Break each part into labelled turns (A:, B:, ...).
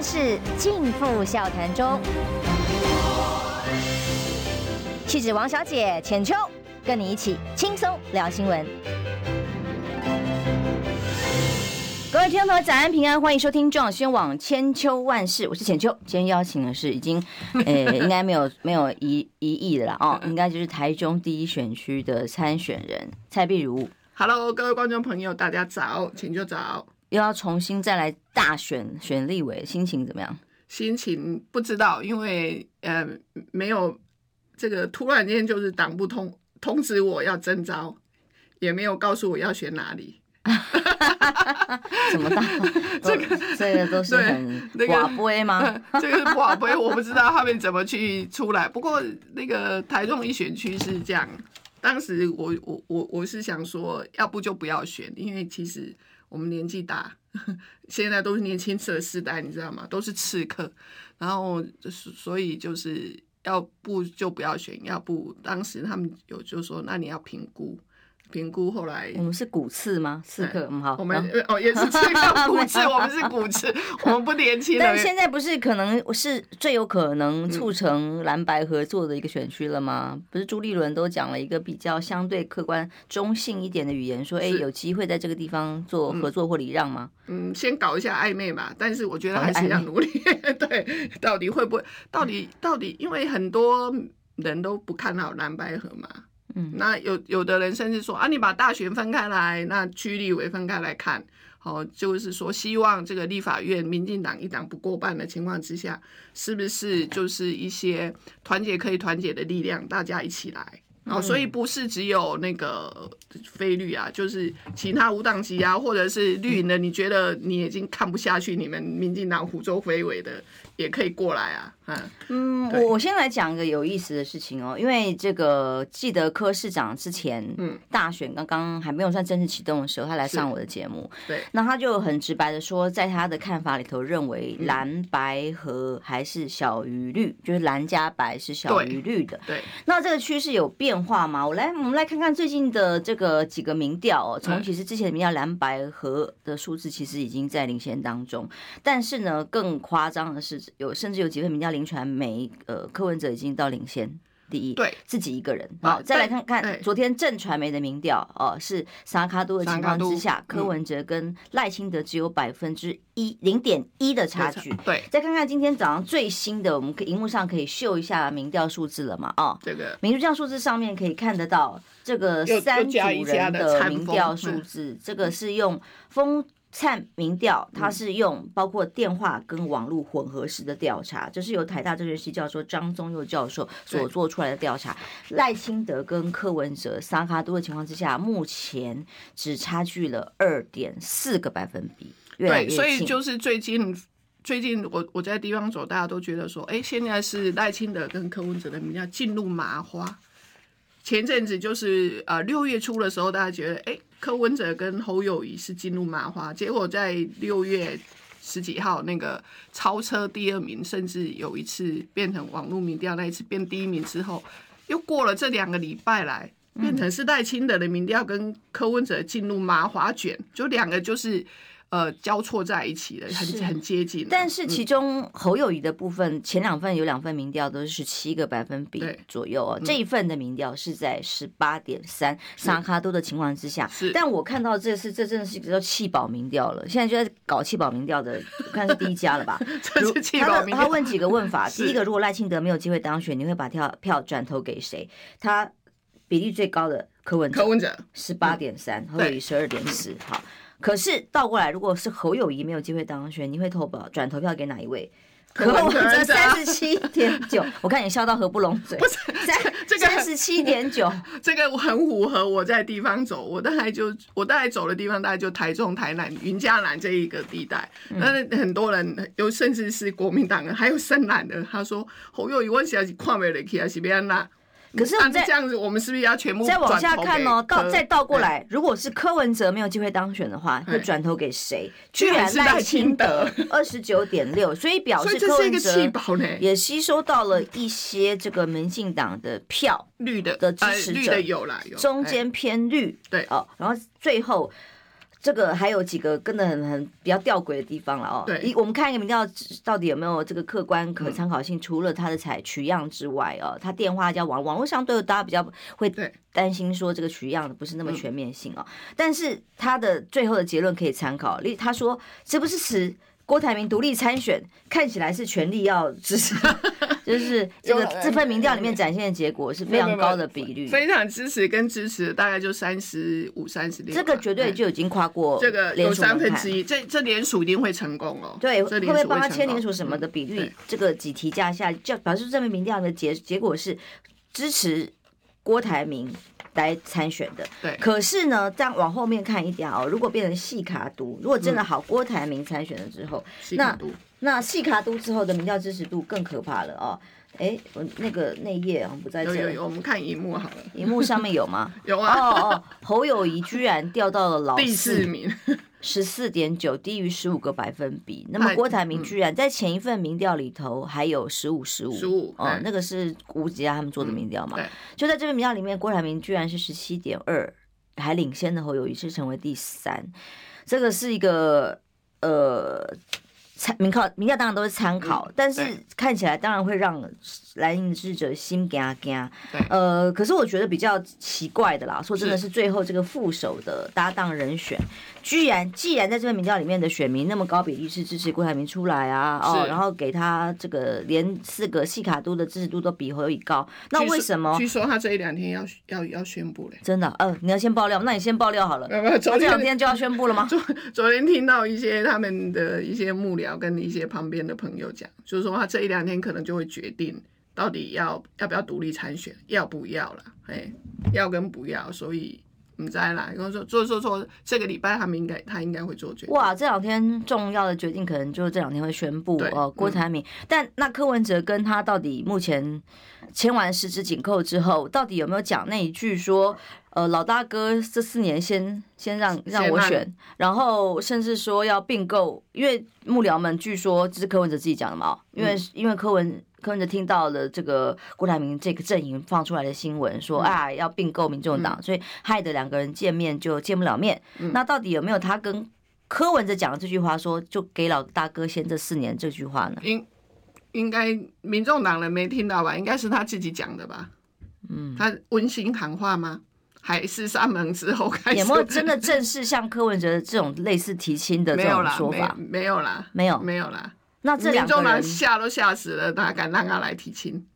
A: 万事尽付笑谈中。气质王小姐浅秋，跟你一起轻松聊新闻。各位听众朋友，早安平安，欢迎收听中广新闻网千秋万事，我是浅秋。今天邀请的是已经，呃，应该没有没有一一亿的了哦，应该就是台中第一选区的参选人蔡碧如。
B: Hello，各位观众朋友，大家早，浅秋早。
A: 又要重新再来大选选立委，心情怎么样？
B: 心情不知道，因为呃，没有这个突然间就是党部通通知我要征召，也没有告诉我要选哪里。
A: 怎么大？这个这个都是很寡杯吗？
B: 这个是寡杯，我不知道他们怎么去出来。不过那个台中一选区是这样，当时我我我我是想说，要不就不要选，因为其实我们年纪大，现在都是年轻吃的时代，你知道吗？都是刺客，然后所以就是要不就不要选，要不当时他们有就说，那你要评估。评估后来，
A: 我们是骨刺吗？刺客，嗯，好，
B: 我们哦也是刺客骨刺，我们是骨刺，我们不年轻了。
A: 但现在不是可能是最有可能促成蓝白合作的一个选区了吗？嗯、不是朱立伦都讲了一个比较相对客观、中性一点的语言，说哎有机会在这个地方做合作或礼让吗？
B: 嗯，先搞一下暧昧嘛，但是我觉得还是要努力。对，到底会不会？到底到底，因为很多人都不看好蓝白合嘛。嗯，那有有的人甚至说啊，你把大选分开来，那区立委分开来看，好，就是说希望这个立法院民进党一党不过半的情况之下，是不是就是一些团结可以团结的力量，大家一起来，好，所以不是只有那个非绿啊，就是其他无党籍啊，或者是绿营的，你觉得你已经看不下去，你们民进党胡作非为的。也可以过来啊，
A: 嗯，我我先来讲一个有意思的事情哦，因为这个记得柯市长之前，嗯，大选刚刚还没有算正式启动的时候，他来上我的节目，
B: 对，
A: 那他就很直白的说，在他的看法里头，认为蓝白和还是小于绿，就是蓝加白是小于绿的，
B: 对，
A: 那这个趋势有变化吗？我来，我们来看看最近的这个几个民调哦，从其实之前的民调蓝白和的数字其实已经在领先当中，但是呢，更夸张的是。有甚至有几份民调林传媒，呃，柯文哲已经到领先第一，
B: 对，
A: 自己一个人。好，再来看看昨天正传媒的民调，哦，是萨卡多的情况之下，柯文哲跟赖清德只有百分之一零点一的差距。
B: 对，
A: 再看看今天早上最新的，我们可荧幕上可以秀一下民调数字了嘛？哦，
B: 这个
A: 民调数字上面可以看得到这个三组人的民调数字，这个是用风。灿民调，它是用包括电话跟网络混合式的调查，这是由台大政治系教授张宗佑教授所做出来的调查。赖清德跟柯文哲三脚督的情况之下，目前只差距了二点四个百分比，越来越。
B: 对，所以就是最近最近我我在地方走，大家都觉得说，哎，现在是赖清德跟柯文哲的民调进入麻花。前阵子就是呃六月初的时候，大家觉得哎。诶柯文哲跟侯友谊是进入麻花，结果在六月十几号那个超车第二名，甚至有一次变成网络民调那一次变第一名之后，又过了这两个礼拜来，变成是赖清德的民调跟柯文哲进入麻花卷，就两个就是。呃，交错在一起的，很很接近。
A: 但是其中侯友谊的部分，嗯、前两份有两份民调都是十七个百分比左右哦。这一份的民调是在十八点三，沙卡多的情况之下。是。但我看到这是这真的是一个叫弃保民调了。现在就在搞弃保民调的，我看是第一家了吧？
B: 这是弃保民调。
A: 他问几个问法，第一个，如果赖清德没有机会当选，你会把票票转投给谁？他比例最高的柯文哲，柯文哲十八点三，侯友谊十二点四。好。可是倒过来，如果是侯友谊没有机会当选，你会投保转投票给哪一位？可我这三十七点九，我看你笑到合不拢嘴。不是三这个三十七点九，
B: 这个很符合我在地方走，我大概就我大概走的地方大概就台中、台南、云嘉南这一个地带。那、嗯、很多人有甚至是国民党人，还有深蓝的，他说侯友谊我现在是看不下去，还是别那。
A: 可是我们再
B: 这样子，我们是不是要全部
A: 再往下看呢？倒再倒过来，如果是柯文哲没有机会当选的话，会转投给谁？居然赖清德二十九点六，所以表示柯文哲也吸收到了一些这个民进党的票，绿的的支持者有啦，中间偏绿。对哦，然后最后这个还有几个跟的很很比较吊诡的地方了哦。
B: 对，
A: 我们看一个民调到底有没有这个客观可参考性，嗯、除了他的采取样之外哦，他电话加网网络上都有大家比较会担心说这个取样的不是那么全面性哦。但是他的最后的结论可以参考，例他说这不是词。郭台铭独立参选，看起来是全力要支持，就是这个这份民调里面展现的结果是非常高的比率，
B: 非常支持跟支持大概就三十五、三十六，
A: 这个绝对就已经跨过
B: 这个有三分之一，这这联署一定会成功哦。
A: 对，会不会帮他签连署什么的比率，这个几题加下，就表示这份民调的结结果是支持郭台铭。来参选的，
B: 对。
A: 可是呢，这样往后面看一点哦，如果变成细卡都，如果真的好，郭台铭参选了之后，
B: 嗯、
A: 那那细卡都之后的民调支持度更可怕了哦。哎，我那个内页啊不在这里，
B: 有有有，我们看荧幕好了，
A: 荧幕上面有吗？
B: 有啊。
A: 哦哦，侯友谊居然掉到了老
B: 第四名。
A: 十四点九，低于十五个百分比。那么郭台铭居然在前一份民调里头还有十五十五，
B: 十五
A: 哦，那个是吴吉亚他们做的民调嘛？
B: 嗯、
A: 就在这份民调里面，郭台铭居然是十七点二，还领先的侯友宜是成为第三。这个是一个呃。参民调民调当然都是参考，嗯、但是看起来当然会让蓝营支持者心惊惊。呃，可是我觉得比较奇怪的啦，说真的是最后这个副手的搭档人选，居然既然在这份民调里面的选民那么高比例是支持郭台铭出来啊，哦，然后给他这个连四个细卡都的支持度都比侯友宜高，那为什么？
B: 据说他这一两天要要要宣布嘞？
A: 真的？呃，你要先爆料，那你先爆料好了。他这两天就要宣布了吗？
B: 昨昨天听到一些他们的一些幕僚。要跟一些旁边的朋友讲，就是说他这一两天可能就会决定到底要要不要独立参选，要不要了，哎，要跟不要，所以你再来，跟我说，所以说说这个礼拜他们应该他应该会做决定。
A: 哇，这两天重要的决定可能就这两天会宣布哦、呃，郭台铭。嗯、但那柯文哲跟他到底目前签完十指紧扣之后，到底有没有讲那一句说？呃，老大哥这四年先先让让我选，然后甚至说要并购，因为幕僚们据说这是柯文哲自己讲的嘛，因为因为柯文柯文哲听到了这个郭台铭这个阵营放出来的新闻，说啊要并购民众党，所以害得两个人见面就见不了面。那到底有没有他跟柯文哲讲的这句话说，就给老大哥先这四年这句话呢？
B: 应应该民众党人没听到吧？应该是他自己讲的吧？嗯，他温馨喊话吗？还是三门之后开始，
A: 有没有真的正式像柯文哲这种类似提亲的这种说法？
B: 没有啦，
A: 没有，
B: 没有啦。
A: 那这两个人
B: 吓都吓死了，哪敢让他来提亲？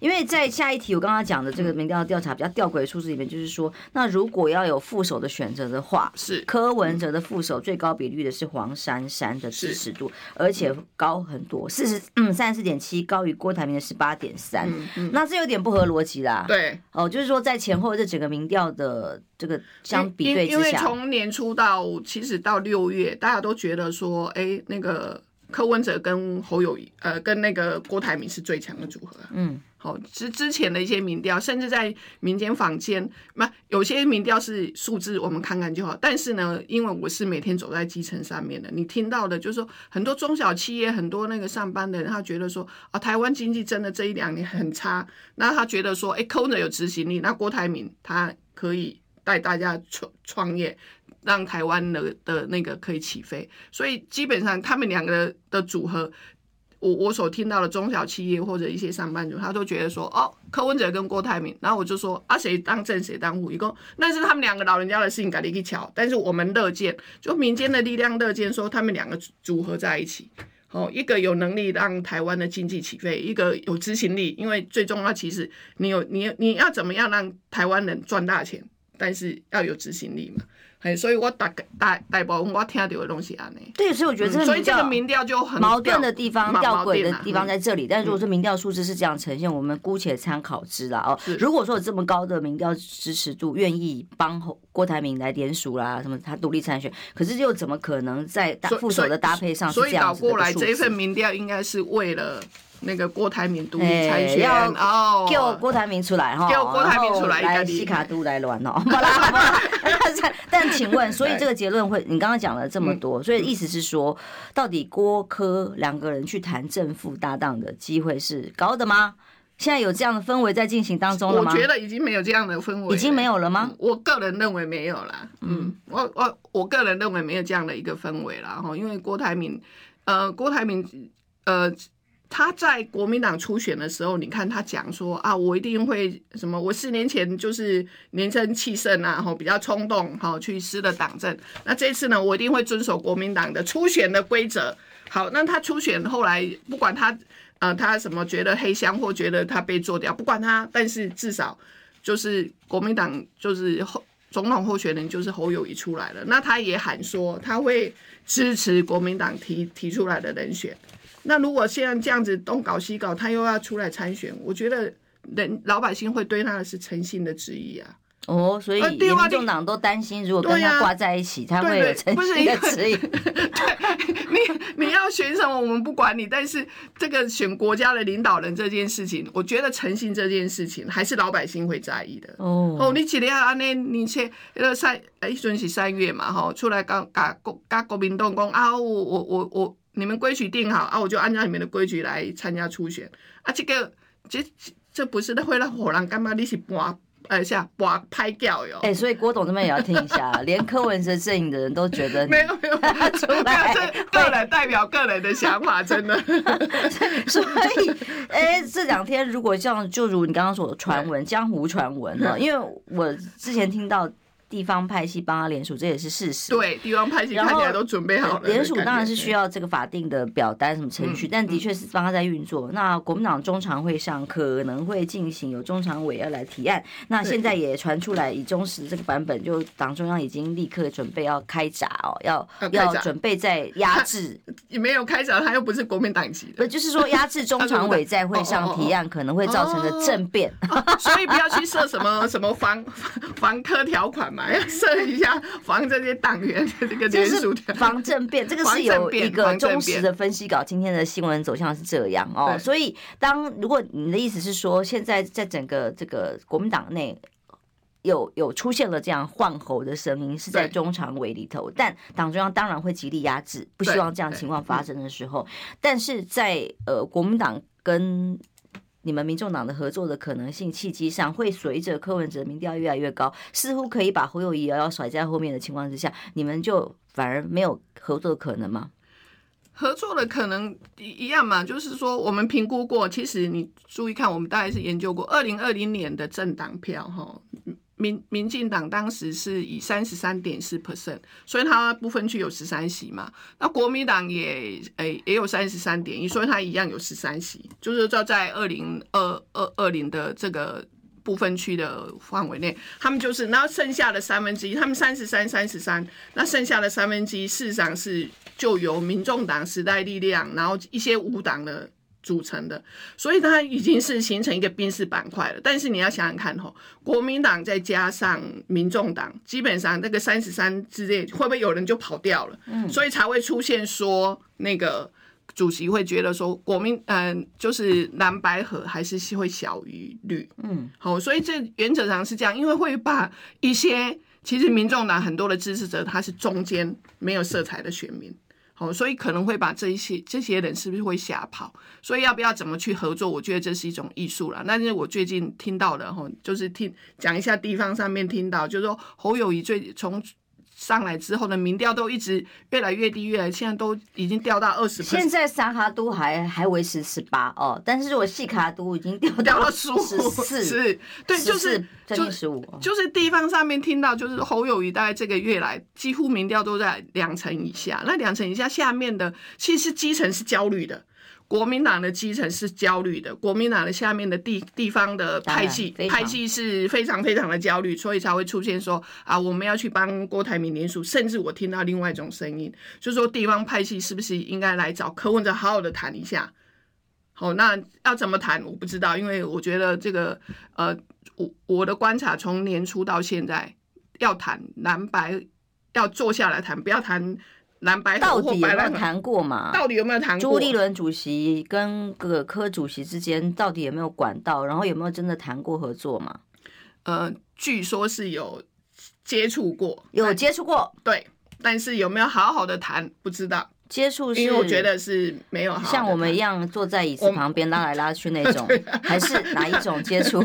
A: 因为在下一题，我刚刚讲的这个民调调查比较吊诡的数字里面，就是说，那如果要有副手的选择的话，
B: 是
A: 柯文哲的副手最高比率的是黄珊珊的支持度，而且高很多，四十嗯三十四点七，高于郭台铭的十八点三。那这有点不合逻辑啦。
B: 对，
A: 哦，就是说在前后这整个民调的这个相比对之下，
B: 因为从年初到其实到六月，大家都觉得说，哎，那个柯文哲跟侯友宜，呃，跟那个郭台铭是最强的组合。嗯。好，之之前的一些民调，甚至在民间坊间，那有些民调是数字，我们看看就好。但是呢，因为我是每天走在基层上面的，你听到的就是说，很多中小企业，很多那个上班的人，他觉得说，啊，台湾经济真的这一两年很差，那他觉得说，哎，柯文哲有执行力，那郭台铭他可以带大家创创业，让台湾的的那个可以起飞。所以基本上他们两个的组合。我我所听到的中小企业或者一些上班族，他都觉得说，哦，柯文哲跟郭台铭，然后我就说，啊，谁当正谁当副，一共那是他们两个老人家的事情，赶紧去乔。但是我们乐见，就民间的力量乐见，说他们两个组合在一起，哦，一个有能力让台湾的经济起飞，一个有执行力，因为最重要其实你有你你要怎么样让台湾人赚大钱，但是要有执行力嘛。所以我大大大部分我听到的东西安尼。
A: 对，所以我觉得这
B: 所以这个民调就很
A: 矛盾的地方、吊诡的地方在这里。但如果说民调数字是这样呈现，我们姑且参考之啦哦。如果说有这么高的民调支持度，愿意帮郭台铭来联署啦，什么他独立参选，可是又怎么可能在副手的搭配上是这样子的？
B: 所以倒过来，这一份民调应该是为了。那个郭台铭独立参选，
A: 哦，叫郭台铭出来哈，
B: 叫郭台铭出来，
A: 来西卡都来乱哦，但请问，所以这个结论会，你刚刚讲了这么多，所以意思是说，到底郭柯两个人去谈正副搭档的机会是高的吗？现在有这样的氛围在进行当中了吗？
B: 我觉得已经没有这样的氛围，
A: 已经没有了吗？
B: 我个人认为没有啦。嗯，我我我个人认为没有这样的一个氛围啦。哈，因为郭台铭，呃，郭台铭，呃。他在国民党初选的时候，你看他讲说啊，我一定会什么？我四年前就是年轻气盛啊，吼比较冲动，哈去失了党政。那这次呢，我一定会遵守国民党的初选的规则。好，那他初选后来不管他呃他什么觉得黑箱或觉得他被做掉，不管他，但是至少就是国民党就是候总统候选人就是侯友谊出来了。那他也喊说他会支持国民党提提出来的人选。那如果现在这样子东搞西搞，他又要出来参选，我觉得人老百姓会对他的是诚信的质疑啊。
A: 哦，所以民众党都担心，如果跟他挂在一起，他会有诚信的质疑。
B: 对，你你要选什么，我们不管你，但是这个选国家的领导人这件事情，我觉得诚信这件事情还是老百姓会在意的。哦哦，你几年啊？那你去呃三哎，准是三月嘛？哈，出来刚刚国刚国民党讲啊，我我我我。你们规矩定好啊，我就按照你们的规矩来参加初选啊。这个这这不是会让火狼干嘛？你是拔呃下拔拍掉哟。哎，所
A: 以郭董这边也要听一下，连柯文哲阵营的人都觉得
B: 没有没有出来，个人代表个人的想法，真的。
A: 所以，哎，这两天如果像就如你刚刚说的传闻，江湖传闻呢，因为我之前听到。地方派系帮他联署，这也是事实。
B: 对，地方派系看起来都准备好了。
A: 联署当然是需要这个法定的表单什么程序，嗯、但的确是帮他在运作。嗯、那国民党中常会上可能会进行有中常委要来提案。那现在也传出来，以中时这个版本，就党中央已经立刻准备要开闸哦，要要准备在压制。
B: 也没有开闸，他又不是国民党籍的。
A: 不就是说压制中常委在会上 提案，可能会造成的政变。
B: 所以不要去设什么 什么防防科条款。要设一下防这些党员的这个联署条，
A: 防政变，这个是有一个忠实的分析稿。今天的新闻走向是这样哦，所以当如果你的意思是说，现在在整个这个国民党内有有出现了这样换候的声音，是在中常委里头，但党中央当然会极力压制，不希望这样情况发生的时候，但是在呃国民党跟你们民众党的合作的可能性契机上，会随着柯文哲民调越来越高，似乎可以把侯友谊遥遥甩在后面的情况之下，你们就反而没有合作的可能吗？
B: 合作的可能一样嘛，就是说我们评估过，其实你注意看，我们大概是研究过二零二零年的政党票哈。民民进党当时是以三十三点四 percent，所以它不分区有十三席嘛。那国民党也诶、也有三十三点一，所以它一样有十三席，就是说在二零二二二零的这个不分区的范围内，他们就是，然后剩下的三分之一，他们三十三三十三，那剩下的三分之一事实上是就由民众党、时代力量，然后一些无党的。组成的，所以它已经是形成一个宾士板块了。但是你要想想看吼，国民党再加上民众党，基本上那个三十三之内，会不会有人就跑掉了？嗯，所以才会出现说那个主席会觉得说国民嗯、呃，就是蓝白河还是会小于绿。嗯，好，所以这原则上是这样，因为会把一些其实民众党很多的支持者，他是中间没有色彩的选民。哦，所以可能会把这一些这些人是不是会吓跑？所以要不要怎么去合作？我觉得这是一种艺术了。但是我最近听到的哈，就是听讲一下地方上面听到，就是说侯友谊最从。上来之后的民调都一直越来越低，越来现在都已经掉到二十。
A: 现在三卡都还还维持十八哦，但是如果细卡都已经掉掉到十四，
B: 是，对，就是
A: 将近十五。
B: 就是地方上面听到，就是侯友谊大概这个月来几乎民调都在两成以下，那两成以下下面的其实基层是焦虑的。国民党的基层是焦虑的，国民党的下面的地地方的派系派系是非常非常的焦虑，所以才会出现说啊，我们要去帮郭台铭联署，甚至我听到另外一种声音，就是说地方派系是不是应该来找柯文哲好好的谈一下？好，那要怎么谈？我不知道，因为我觉得这个呃，我我的观察从年初到现在，要谈蓝白要坐下来谈，不要谈。蓝白
A: 到底有没有谈过嘛？
B: 到底有没有谈过？
A: 朱立伦主席跟各个柯主席之间到底有没有管道？然后有没有真的谈过合作嘛？
B: 呃，据说是有接触过，
A: 有接触过，
B: 对，但是有没有好好的谈，不知道。
A: 接触是，
B: 因为我觉得是没有好
A: 像我们一样坐在椅子旁边拉来拉去那种，还是哪一种接触？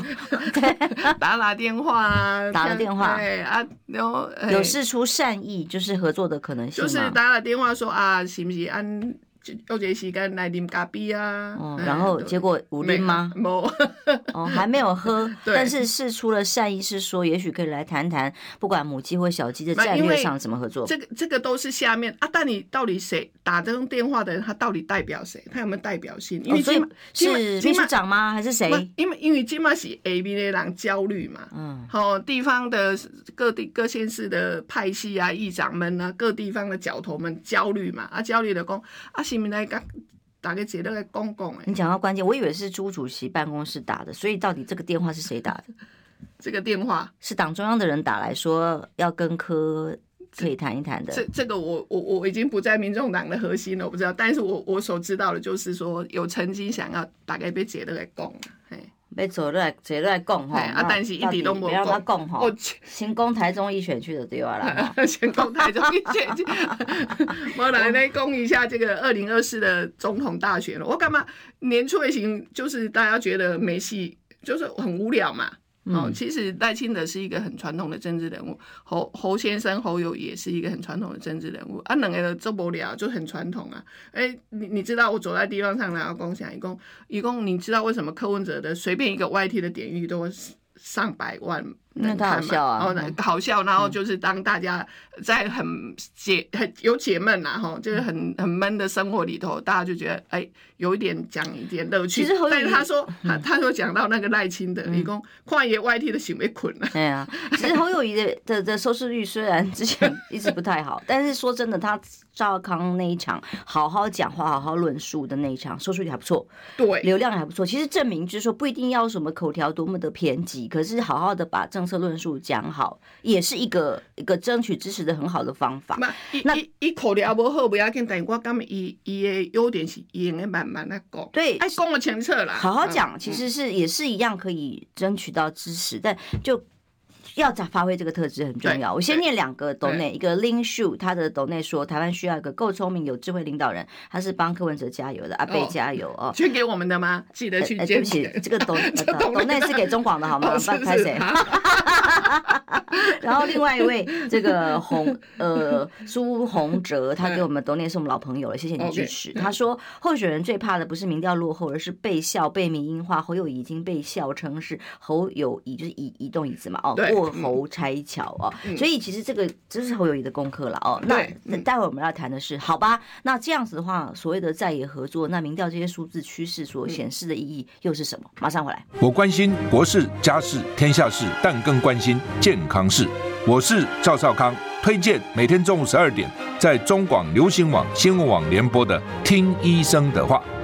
B: 打打电话啊，
A: 打了电话，
B: 对啊，然后
A: 有事出善意，就是合作的可能性，
B: 就是打打电话说啊，行不行按？有这时间来啉咖啡啊，
A: 哦，然后结果有啉吗？
B: 没，
A: 哦，还没有喝，但是是出了善意，是说也许可以来谈谈，不管母鸡或小鸡的战略上怎么合作。
B: 这个这个都是下面啊，但你到底谁打这种电话的人，他到底代表谁？他有没有代表性？因为今
A: 是秘书长吗？还是谁？
B: 因为因为今嘛是 A B 的人焦虑嘛，嗯，好，地方的各地各县市的派系啊，议长们啊，各地方的角头们焦虑嘛，啊，焦虑的工啊。来打个结论来讲讲哎，
A: 你讲到关键，我以为是朱主席办公室打的，所以到底这个电话是谁打的？
B: 这个电话
A: 是党中央的人打来说要跟柯可以谈一谈的。
B: 这这个我我我已经不在民众党的核心了，我不知道。但是我我所知道的就是说，有曾经想要打给被解的来讲，嘿。
A: 要做来坐来讲吼，
B: 啊，但是一直都没有
A: 讲吼。先讲台中一选区就对了，
B: 先讲台中一选区。我来来讲一下这个二零二四的总统大选了。我干嘛年初也行就是大家觉得没戏，就是很无聊嘛。哦，其实赖清德是一个很传统的政治人物，侯侯先生侯友也是一个很传统的政治人物，啊，两个都做不了，就很传统啊。哎、你你知道我走在地方上然后共享，一共一共，你知道为什么柯文哲的随便一个 YT 的点阅都上百万？
A: 那他好笑啊！
B: 哦，好笑，然后就是当大家在很解很有解闷呐，哈，就是很很闷的生活里头，大家就觉得哎，有一点讲一点乐趣。其实，但是他说，他他说讲到那个赖清德，一共旷野 YT 的行为捆了。
A: 对啊，其实侯友宜的的的收视率虽然之前一直不太好，但是说真的，他赵康那一场好好讲话、好好论述的那一场，收视率还不错，
B: 对，
A: 流量还不错。其实证明就是说，不一定要什么口条多么的偏激，可是好好的把政策论述讲好，也是一个一个争取支持的很好的方法。
B: 那那一口条不好不要紧，但是我感觉伊伊的优点是伊会慢慢来讲，
A: 对，
B: 爱讲的清楚啦，
A: 好好讲，其实是也是一样可以争取到支持，但就。要咋发挥这个特质很重要。我先念两个斗内，一个 Lin Shu，他的斗内说，台湾需要一个够聪明、有智慧领导人，他是帮柯文哲加油的，阿贝加油哦。
B: 捐给我们的吗？记得去捐。对不
A: 起，这个斗斗 内是给中广的好吗？拍谁？然后另外一位这个洪呃苏洪哲，他给我们斗内是我们老朋友了，谢谢你支持。他说候选人最怕的不是民调落后，而是被笑被民音化。侯友已经被笑称是侯友宜，就是移移动椅子嘛哦。过侯拆桥哦，所以其实这个就是侯友谊的功课了哦。那待会我们要谈的是，好吧？那这样子的话，所谓的在野合作，那民调这些数字趋势所显示的意义又是什么？马上回来。
C: 我关心国事、家事、天下事，但更关心健康事。我是赵少康，推荐每天中午十二点在中广流行网、新闻网联播的《听医生的话》。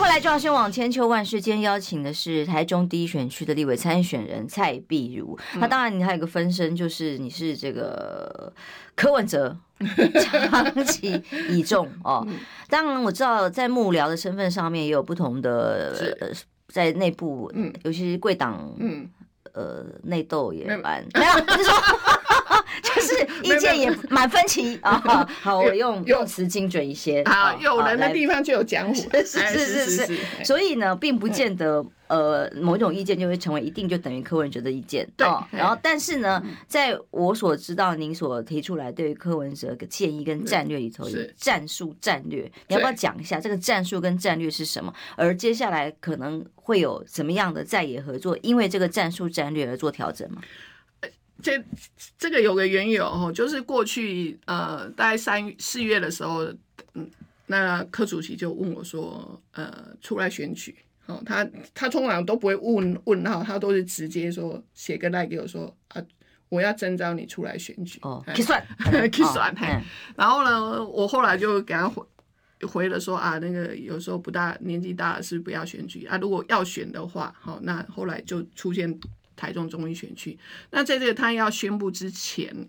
A: 后来，中央新闻网千秋万世，今天邀请的是台中第一选区的立委参选人蔡碧如。那当然，你还有个分身，就是你是这个柯文哲 长期倚重哦。当然，我知道在幕僚的身份上面也有不同的，呃，在内部，嗯尤其是贵党，嗯呃，内斗也蛮没有，你 说。就是 意见也蛮分歧啊。好，我用用词精准一些。
B: 好，有人的地方就有江湖。
A: 是是是是。所以呢，并不见得呃某一种意见就会成为一定就等于柯文哲的意见。对。然后，但是呢，在我所知道您所提出来对于柯文哲的建议跟战略里头，有战术战略，你要不要讲一下这个战术跟战略是什么？而接下来可能会有什么样的在野合作，因为这个战术战略而做调整吗？
B: 这这个有个缘由哦，就是过去呃，大概三四月的时候，嗯，那柯主席就问我说，呃，出来选举，哦，他他通常都不会问问号，他都是直接说写个赖给我说啊，我要征召你出来选举。
A: 哦，去算，
B: 去算。嘿，然后呢，我后来就给他回回了说啊，那个有时候不大年纪大了是不要选举啊，如果要选的话，好，那后来就出现台中中坜选区。那在这个他要宣布之前。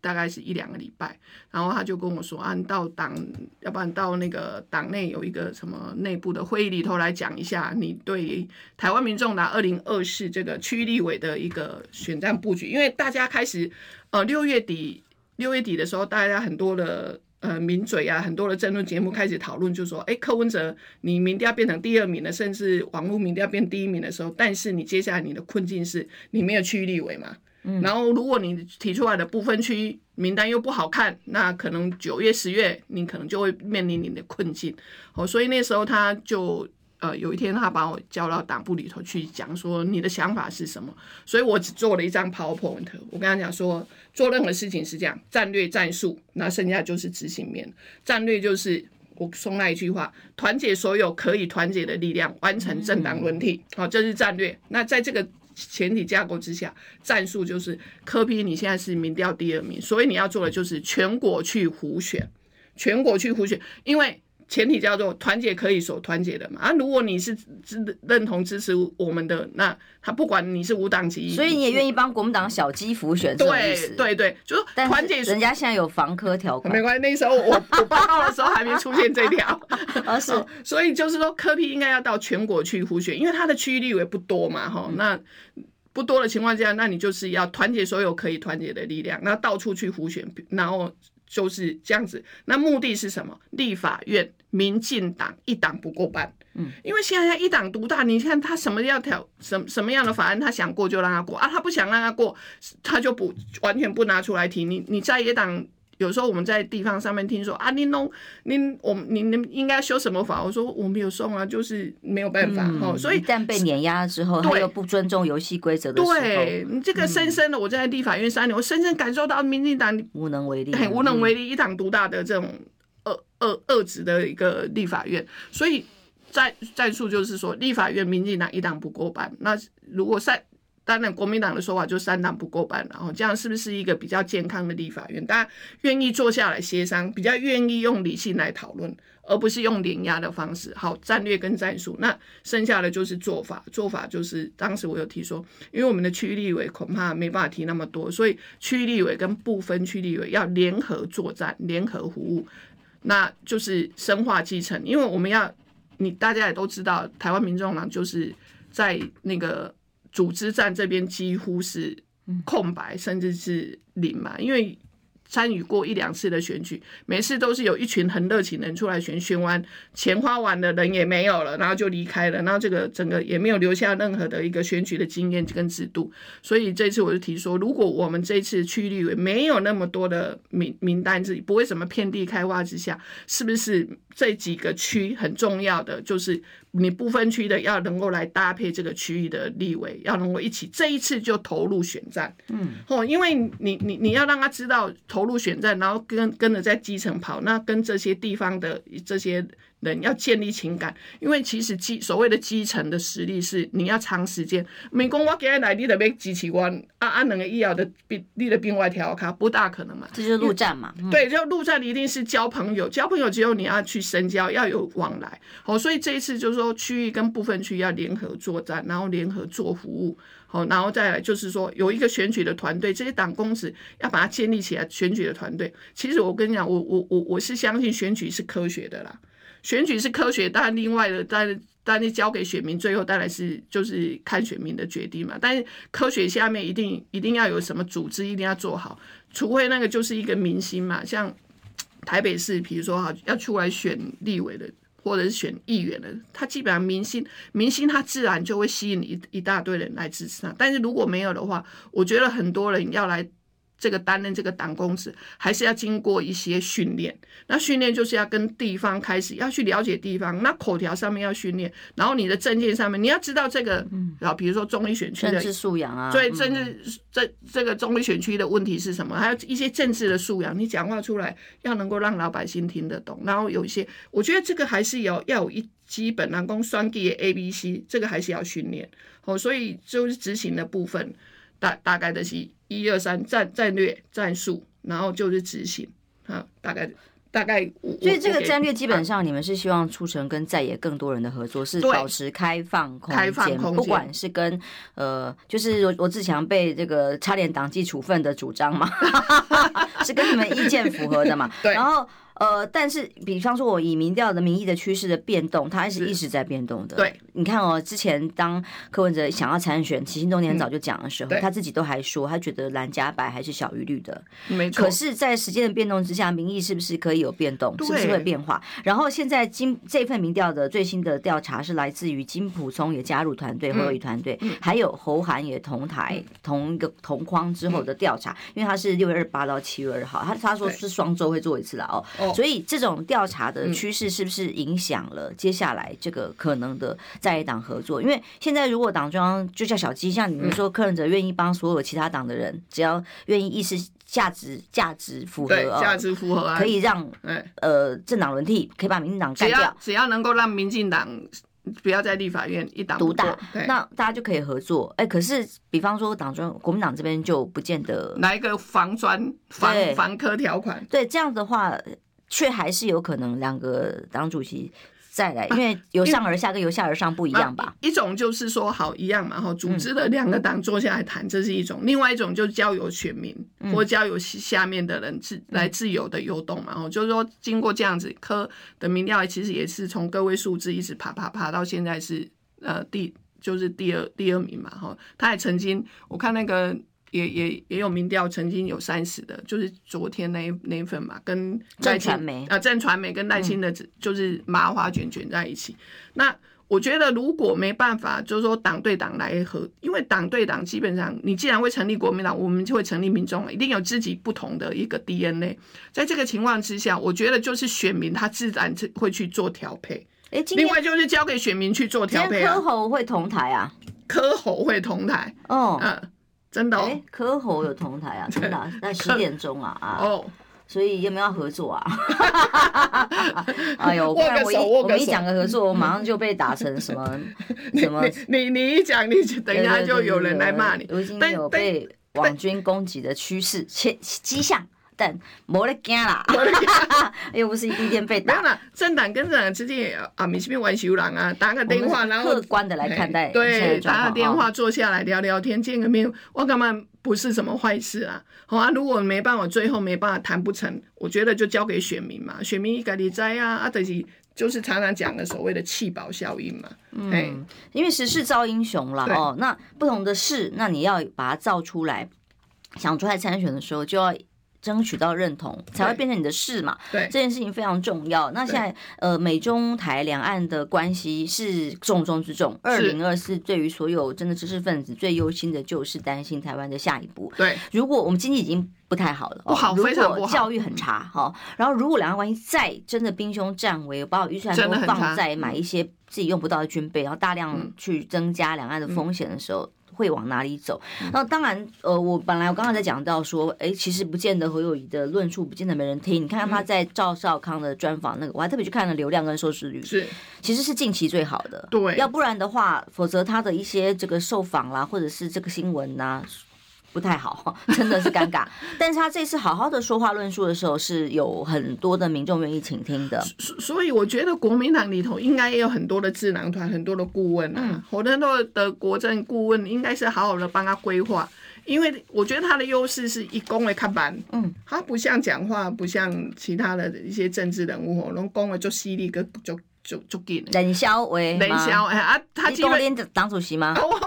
B: 大概是一两个礼拜，然后他就跟我说：“啊，到党，要不然到那个党内有一个什么内部的会议里头来讲一下，你对台湾民众拿二零二四这个区域立委的一个选战布局。因为大家开始，呃，六月底六月底的时候，大家很多的呃名嘴啊，很多的争论节目开始讨论，就说：哎，柯文哲你民调变成第二名了，甚至网络民调变第一名的时候，但是你接下来你的困境是你没有区域立委嘛？”然后，如果你提出来的不分区名单又不好看，那可能九月、十月你可能就会面临你的困境。哦，所以那时候他就呃有一天他把我叫到党部里头去讲说你的想法是什么。所以我只做了一张 PowerPoint，我跟他讲说做任何事情是这样，战略战术，那剩下就是执行面。战略就是我送那一句话，团结所有可以团结的力量，完成政党轮替。好，这是战略。那在这个前提架构之下，战术就是科比你现在是民调第二名，所以你要做的就是全国去胡选，全国去胡选，因为。前提叫做团结可以所团结的嘛啊！如果你是支认同支持我们的，那他不管你是无党籍，
A: 所以你也愿意帮国民党小鸡辅选？
B: 对对对，就是团结。
A: 人家现在有防科条款，
B: 没关系。那时候我我报告的时候还没出现这条，
A: 而是
B: 所以就是说科批应该要到全国去辅选，因为它的区域立委不多嘛哈。那不多的情况下，那你就是要团结所有可以团结的力量，那到处去辅选，然后。就是这样子，那目的是什么？立法院民进党一党不过半，嗯，因为现在一党独大，你看他什么要挑什什么样的法案，他想过就让他过啊，他不想让他过，他就不完全不拿出来提。你你在野党。有时候我们在地方上面听说啊，你弄你我你你应该修什么法？我说我没有送啊，就是没有办法哈、嗯。所以
A: 一旦被碾压之后，他又不尊重游戏规则的时候，
B: 对你这个深深的，我在立法院三年，我深深感受到民进党
A: 无能为力，
B: 很无能为力，一党独大的这种恶恶恶质的一个立法院。所以战战术就是说，立法院民进党一党不过半。那如果在当然，国民党的说法就三党不过半，然后这样是不是一个比较健康的立法院？大家愿意坐下来协商，比较愿意用理性来讨论，而不是用碾压的方式。好，战略跟战术，那剩下的就是做法。做法就是当时我有提说，因为我们的区立委恐怕没办法提那么多，所以区立委跟不分区立委要联合作战，联合服务，那就是深化基层。因为我们要，你大家也都知道，台湾民众党就是在那个。组织战这边几乎是空白，甚至是零嘛，因为。参与过一两次的选举，每次都是有一群很热情的人出来选，选完钱花完了，人也没有了，然后就离开了，然后这个整个也没有留下任何的一个选举的经验跟制度。所以这次我就提说，如果我们这次区立委没有那么多的名名单，自己不会什么遍地开花之下，是不是这几个区很重要的，就是你不分区的要能够来搭配这个区域的立委，要能够一起这一次就投入选战，嗯，哦，因为你你你要让他知道。投入选战，然后跟跟着在基层跑，那跟这些地方的这些人要建立情感，因为其实基所谓的基层的实力是你要长时间。美工我今天来，你得被机器关啊啊，两个医疗的兵，你的兵外条卡不大可能嘛。
A: 这就是陆战嘛。
B: 嗯、对，就陆战一定是交朋友，交朋友只有你要去深交，要有往来。好，所以这一次就是说区域跟部分区要联合作战，然后联合做服务。好，然后再来就是说，有一个选举的团队，这些党公子要把它建立起来。选举的团队，其实我跟你讲，我我我我是相信选举是科学的啦，选举是科学，但另外的，但但是交给选民，最后当然是就是看选民的决定嘛。但是科学下面一定一定要有什么组织，一定要做好，除非那个就是一个明星嘛，像台北市，比如说哈，要出来选立委的。或者是选议员的，他基本上明星，明星他自然就会吸引一一大堆人来支持他。但是如果没有的话，我觉得很多人要来。这个担任这个党公职，还是要经过一些训练。那训练就是要跟地方开始要去了解地方。那口条上面要训练，然后你的证件上面你要知道这个，然后比如说中立选区的
A: 政治素养啊，
B: 对政治这这个中立选区的问题是什么？还有一些政治的素养，你讲话出来要能够让老百姓听得懂。然后有一些，我觉得这个还是有要有一基本能够双 D A B C，这个还是要训练。哦，所以就是执行的部分。大大概的是一二三战战略战术，然后就是执行啊，大概。大概，
A: 所以这个战略基本上，你们是希望促成跟在野更多人的合作，是保持开放空间，不管是跟呃，就是罗罗志强被这个差点党纪处分的主张嘛，是跟你们意见符合的嘛？对，然后。呃，但是比方说，我以民调的民意的趋势的变动，它还是一直在变动的。
B: 对，
A: 你看哦，之前当柯文哲想要参选，起心动念很早就讲的时候，他自己都还说，他觉得蓝加白还是小于绿的。
B: 没错。
A: 可是，在时间的变动之下，民意是不是可以有变动？是不是会变化？然后现在金这份民调的最新的调查是来自于金普聪也加入团队，侯友谊团队，还有侯涵也同台同一个同框之后的调查，因为他是六月二十八到七月二号，他他说是双周会做一次的哦。所以这种调查的趋势是不是影响了接下来这个可能的在野党合作？因为现在如果党中央就叫小鸡，像你们说柯文哲愿意帮所有其他党的人，只要愿意意识价值价值符合，
B: 价值符合，
A: 可以让呃政党轮替，可以把民进党干掉，
B: 只要能够让民进党不要在立法院一党独大，
A: 那大家就可以合作。哎，可是比方说党中央国民党这边就不见得
B: 来一个防专防防科条款，
A: 对这样的话。却还是有可能两个党主席再来，因为由上而下跟由下而上不一样吧？啊、
B: 一种就是说好一样嘛，哈，组织的两个党坐下来谈，这是一种；另外一种就是交由选民或交由下面的人自来自由的游动嘛，哈，就是说经过这样子，科的民调其实也是从个位数字一直爬爬爬到现在是呃第就是第二第二名嘛，哈，他也曾经我看那个。也也也有民调，曾经有三十的，就是昨天那那一份嘛，跟
A: 正传媒
B: 啊，正传媒跟赖清的就是麻花卷卷在一起。嗯、那我觉得如果没办法，就是说党对党来和，因为党对党基本上，你既然会成立国民党，我们就会成立民众，一定有自己不同的一个 DNA。在这个情况之下，我觉得就是选民他自然会去做调配。哎，另外就是交给选民去做调配、啊。
A: 柯侯会同台啊？
B: 科侯会同台哦，嗯。真的哦，
A: 哎，柯侯有同台啊，真的，在十点钟啊啊，哦，所以有没有要合作啊？哎呦，我我一我一讲个合作，我马上就被打成什么什么？
B: 你你一讲，你等一下就有人来骂你。
A: 我已经有被网军攻击的趋势迹迹象。但没得惊啦，又不是一天被打。
B: 政党跟政党之间啊，没什么玩笑人啊，打个电话，然后
A: 客观的来看待。
B: 对，打个电话坐下来聊聊天，见个面，我干嘛不是什么坏事啊？好啊，如果没办法，最后没办法谈不成，我觉得就交给选民嘛，选民一个理灾啊，啊，等于就是常常讲的所谓的弃保效应嘛。嗯，
A: 因为时势造英雄啦哦，那不同的事，那你要把它造出来，想出来参选的时候就要。争取到认同，才会变成你的事嘛。对，这件事情非常重要。那现在呃，美中台两岸的关系是重中之重。二零二四对于所有真的知识分子最忧心的就是担心台湾的下一步。
B: 对，
A: 如果我们经济已经不太好了，
B: 不好，非常不好。
A: 如果教育很差哈，然后如果两岸关系再真的兵凶战危，把我预算都放在买一些自己用不到的军备，然后大量去增加两岸的风险的时候。会往哪里走？那当然，呃，我本来我刚刚在讲到说，哎，其实不见得侯友谊的论述不见得没人听。你看看他在赵少康的专访那个，我还特别去看了流量跟收视率，
B: 是
A: 其实是近期最好的。
B: 对，
A: 要不然的话，否则他的一些这个受访啦，或者是这个新闻呐、啊。不太好，真的是尴尬。但是他这次好好的说话论述的时候，是有很多的民众愿意倾听的。
B: 所以我觉得国民党里头应该也有很多的智囊团，很多的顾问啊，很多的国政顾问应该是好好的帮他规划。因为我觉得他的优势是一公为看板，嗯，他不像讲话，不像其他的一些政治人物，能公的就犀利个就。就就给
A: 冷笑话，
B: 冷笑话啊！他
A: 今天党主席吗？
B: 我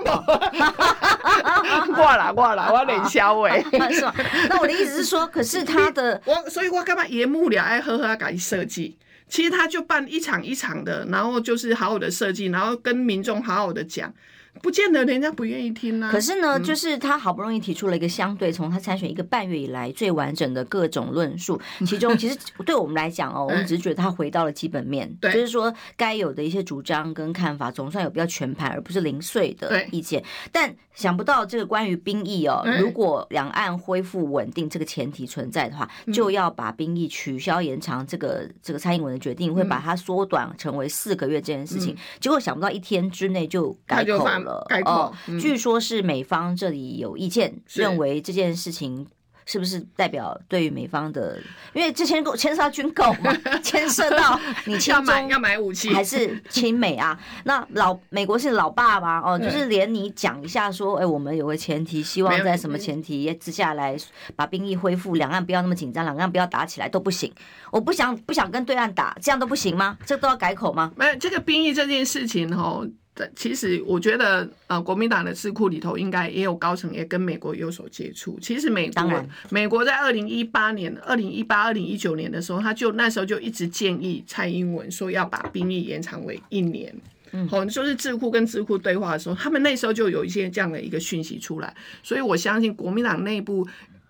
B: 挂啦挂啦，我冷笑话
A: 是吧？那我的意思是说，可是他的
B: 我，所以我干嘛也幕僚爱呵呵改设计？其实他就办一场一场的，然后就是好好的设计，然后跟民众好好的讲。不见得人家不愿意听呢、啊。
A: 可是呢，就是他好不容易提出了一个相对从他参选一个半月以来最完整的各种论述，其中其实对我们来讲哦，我们只是觉得他回到了基本面，就是说该有的一些主张跟看法总算有比较全盘，而不是零碎的意见。但想不到这个关于兵役哦，如果两岸恢复稳定这个前提存在的话，就要把兵役取消延长。这个这个蔡英文的决定会把它缩短成为四个月这件事情，结果想不到一天之内就改口。了，
B: 改口。
A: 据说是美方这里有意见，认为这件事情。是不是代表对于美方的？因为之前牵涉到军购嘛，牵涉到你
B: 要买要买武器
A: 还是亲美啊？那老美国是老爸嘛？哦，就是连你讲一下说，哎，我们有个前提，希望在什么前提之下来把兵役恢复，两岸不要那么紧张，两岸不要打起来都不行。我不想不想跟对岸打，这样都不行吗？这都要改口吗？
B: 没有这个兵役这件事情哦。其实我觉得，呃，国民党的智库里头应该也有高层也跟美国有所接触。其实美国，美国在二零一八年、二零一八、二零一九年的时候，他就那时候就一直建议蔡英文说要把兵役延长为一年。嗯，好，就是智库跟智库对话的时候，他们那时候就有一些这样的一个讯息出来。所以我相信国民党内部，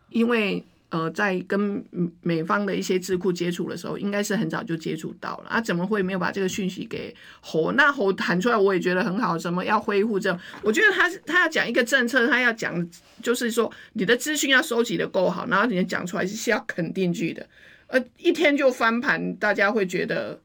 B: 因为。呃，在跟美方的一些智库接触的时候，应该是很早就接触到了啊，怎么会没有把这个讯息给侯？那侯谈出来，我也觉得很好。什么要恢复这？我觉得他他要讲一个政策，他要讲就是说你的资讯要收集的够好，然后你讲出来是要肯定句的。呃，一天就翻盘，大家会觉得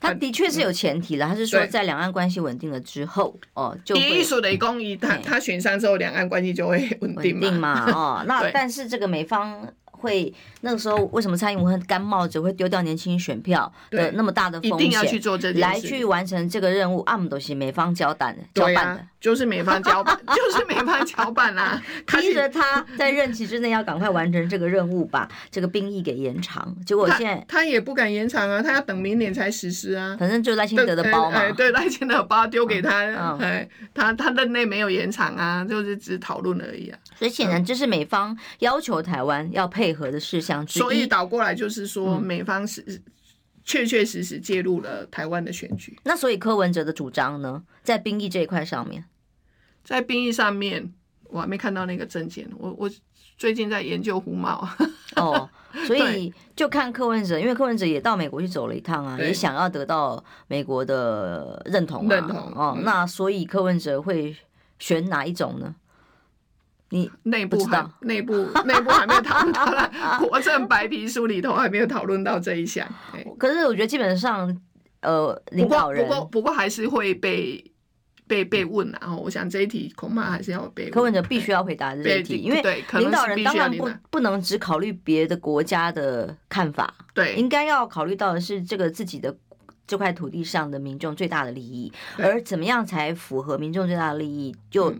A: 他的确是有前提的。他是说在两岸关系稳定了之后，哦，就
B: 艺术的公益，他他选上之后，两岸关系就会稳定
A: 嘛。哦，那但是这个美方。会那个时候为什么蔡英文干冒着会丢掉年轻选票的那么大的风险，
B: 一定要去做这件事，
A: 来去完成这个任务？阿姆都是美方交代的，交办的，
B: 就是美方交办，就是美方交办啦。
A: 逼着他在任期之内要赶快完成这个任务，把这个兵役给延长。结果现在
B: 他也不敢延长啊，他要等明年才实施啊。
A: 反正就赖清德的包嘛，
B: 对赖清德的包丢给他，哎，他他任内没有延长啊，就是只讨论而已啊。
A: 所以显然这是美方要求台湾要配合的事项之一。
B: 所以倒过来就是说，美方是确确实实介入了台湾的选举。
A: 那所以柯文哲的主张呢，在兵役这一块上面，
B: 在兵役上面，我还没看到那个证件。我我最近在研究胡茂。
A: 哦，所以就看柯文哲，因为柯文哲也到美国去走了一趟啊，也想要得到美国的认同。认同哦，那所以柯文哲会选哪一种呢？你
B: 内部还内部内部还没有讨论到了，国政白皮书里头还没有讨论到这一项。
A: 可是我觉得基本上，呃，领导人
B: 不过不过不过还是会被被被问啊。我想这一题恐怕还是要被
A: 柯文哲必须要回答这一题，因为领导人当然不不能只考虑别的国家的看法，
B: 对，
A: 应该要考虑到的是这个自己的这块土地上的民众最大的利益，而怎么样才符合民众最大的利益就。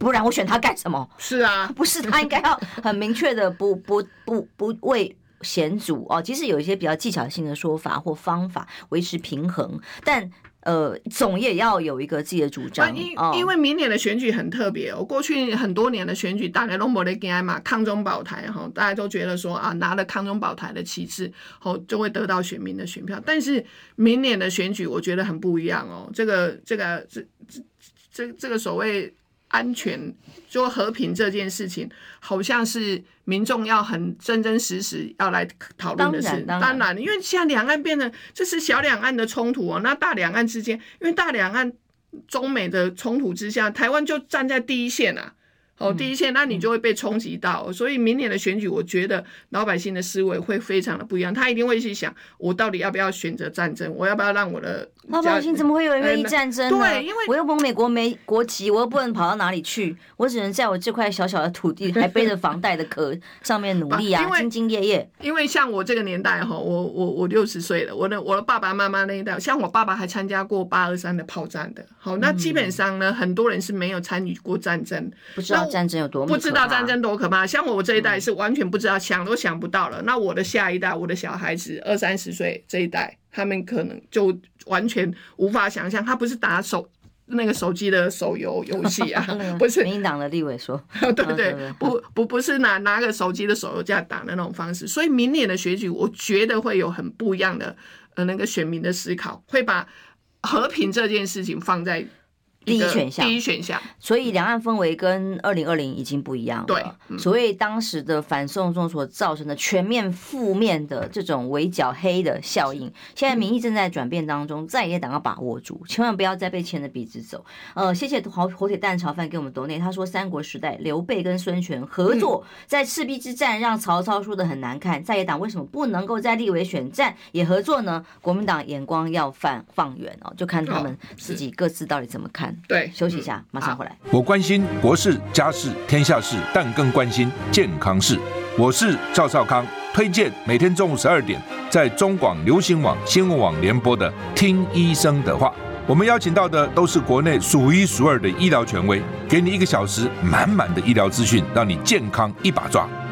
A: 不然我选他干什么？
B: 是啊，
A: 不是他应该要很明确的不不不不为险阻哦。其实有一些比较技巧性的说法或方法维持平衡，但呃，总也要有一个自己的主张。
B: 因因为明年的选举很特别哦，过去很多年的选举大概都没得给嘛，抗中保台哈，大家都觉得说啊，拿了抗中保台的旗帜哦就会得到选民的选票。但是明年的选举我觉得很不一样哦，这个这个这这这这个所谓。安全，说和平这件事情，好像是民众要很真真实实要来讨论的事。当然，因为现在两岸变成这是小两岸的冲突哦，那大两岸之间，因为大两岸中美的冲突之下，台湾就站在第一线啊。哦，第一线，那你就会被冲击到，所以明年的选举，我觉得老百姓的思维会非常的不一样，他一定会去想，我到底要不要选择战争，我要不要让我的
A: 老百姓怎么会有人愿意战争呢？
B: 对，因为
A: 我又不美国没国籍，我又不能跑到哪里去，我只能在我这块小小的土地，还背着房贷的壳上面努力啊，兢兢业业。
B: 因为像我这个年代哈，我我我六十岁了，我的我的爸爸妈妈那一代，像我爸爸还参加过八二三的炮战的，好，那基本上呢，很多人是没有参与过战争，
A: 不知道。战争有多
B: 不知道战争多可怕，像我这一代是完全不知道，想都想不到了。那我的下一代，我的小孩子二三十岁这一代，他们可能就完全无法想象，他不是打手那个手机的手游游戏啊，不是。
A: 民进党的立委说，
B: 对 不对，不不不是拿拿个手机的手游这样打的那种方式。所以明年的选举，我觉得会有很不一样的呃那个选民的思考，会把和平这件事情放在。
A: 第一选项，
B: 第一选项，
A: 所以两岸氛围跟二零二零已经不一样了。
B: 对，
A: 所以当时的反送中所造成的全面负面的这种围剿黑的效应，现在民意正在转变当中，在野党要把握住，千万不要再被牵着鼻子走。呃，谢谢火火腿蛋炒饭给我们抖内，他说三国时代刘备跟孙权合作，在赤壁之战让曹操输的很难看，在野党为什么不能够在立委选战也合作呢？国民党眼光要放放远哦，就看他们自己各自到底怎么看。
B: 对，
A: 休息一下，马上回来。
C: 我关心国事、家事、天下事，但更关心健康事。我是赵少康，推荐每天中午十二点在中广流行网、新闻网联播的《听医生的话》。我们邀请到的都是国内数一数二的医疗权威，给你一个小时满满的医疗资讯，让你健康一把抓。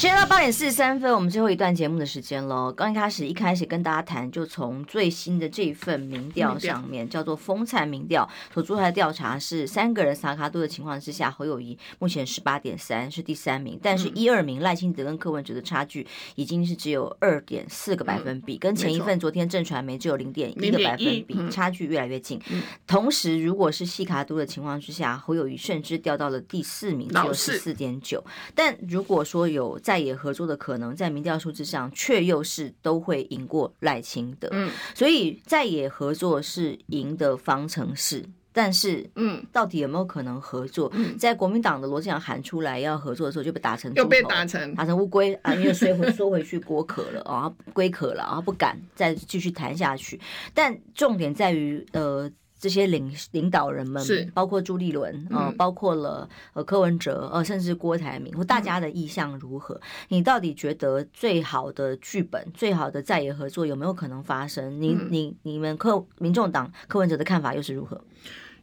A: 时间到八点四十三分，我们最后一段节目的时间喽。刚一开始，一开始跟大家谈，就从最新的这份民调上面，叫做风灿民调所做出来的调查是三个人撒卡度的情况之下，侯友谊目前十八点三是第三名，但是一二名赖清德跟柯文哲的差距已经是只有二点四个百分比，跟前一份昨天郑传媒只有零点一个百分比，差距越来越近。同时，如果是细卡度的情况之下，侯友谊甚至掉到了第四名，只有十四点九。但如果说有在野合作的可能，在民调数字上却又是都会赢过赖清德，嗯，所以在野合作是赢的方程式，但是，嗯，到底有没有可能合作？嗯、在国民党的罗志祥喊出来要合作的时候，就被打成
B: 又被打成
A: 打成乌龟啊，因为缩回缩回去锅壳了啊，龟壳了啊，不敢再继续谈下去。但重点在于，呃。这些领领导人们，是包括朱立伦啊、呃，包括了呃柯文哲呃，甚至郭台铭，或大家的意向如何？嗯、你到底觉得最好的剧本、最好的在野合作有没有可能发生？你、嗯、你你们柯民众党柯文哲的看法又是如何？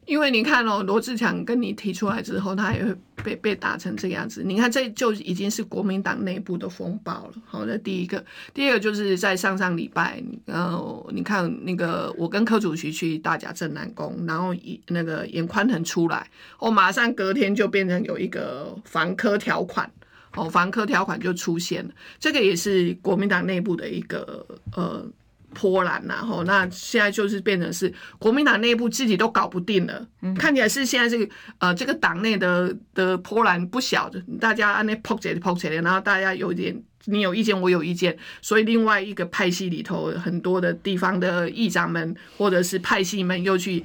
B: 因为你看哦，罗志强跟你提出来之后，他也会被被打成这个样子。你看，这就已经是国民党内部的风暴了。好，那第一个，第二个就是在上上礼拜，然后你看那个我跟柯主席去大甲镇南宫，然后那个严宽恒出来，哦，马上隔天就变成有一个防科条款，哦，防科条款就出现了。这个也是国民党内部的一个呃。波澜呐，吼，那现在就是变成是国民党内部自己都搞不定了，嗯、看起来是现在这个呃这个党内的的波澜不小的，大家按那扑起来扑起来，然后大家有点你有意见我有意见，所以另外一个派系里头很多的地方的议长们或者是派系们又去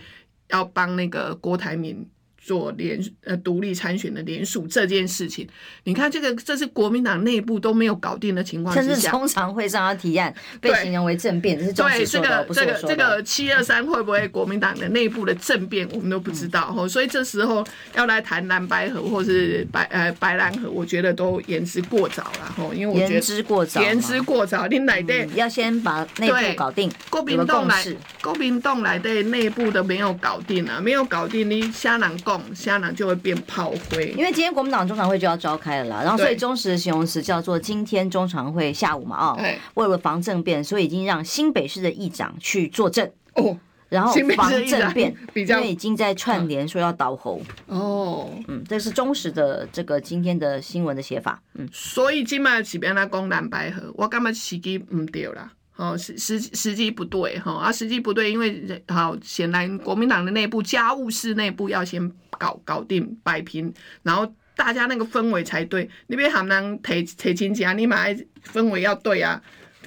B: 要帮那个郭台铭。做联呃独立参选的联署这件事情，你看这个这是国民党内部都没有搞定的情况之下，
A: 甚至通常会上他提案被形容为政变，这是
B: 对这个这个这个七二三会不会国民党的内部的政变，我们都不知道哈。嗯、所以这时候要来谈蓝白河或是白呃白蓝河，我觉得都言之过早了哈。因为我觉得
A: 言之过早，
B: 言之过早，你来的、
A: 嗯、要先把内部搞定，
B: 国民党来国民党来的内部的没有搞定啊，没有搞定，你瞎难讲。香港就会变炮灰，
A: 因为今天国民党中常会就要召开了啦，然后所以忠实的形容词叫做今天中常会下午嘛，哦，为了防政变，所以已经让新北市的议长去作证。哦，然后防政变，因为已经在串联说要倒侯哦，嗯，这是忠实的这个今天的新闻的写法，嗯，
B: 所以今麦是边来讲蓝白河，我感觉时机唔对啦。哦，时时时机不对哈啊，时机不对，因为好显然国民党的内部家务事内部要先搞搞定摆平，然后大家那个氛围才对。你别喊人提提亲戚啊，你买氛围要对啊。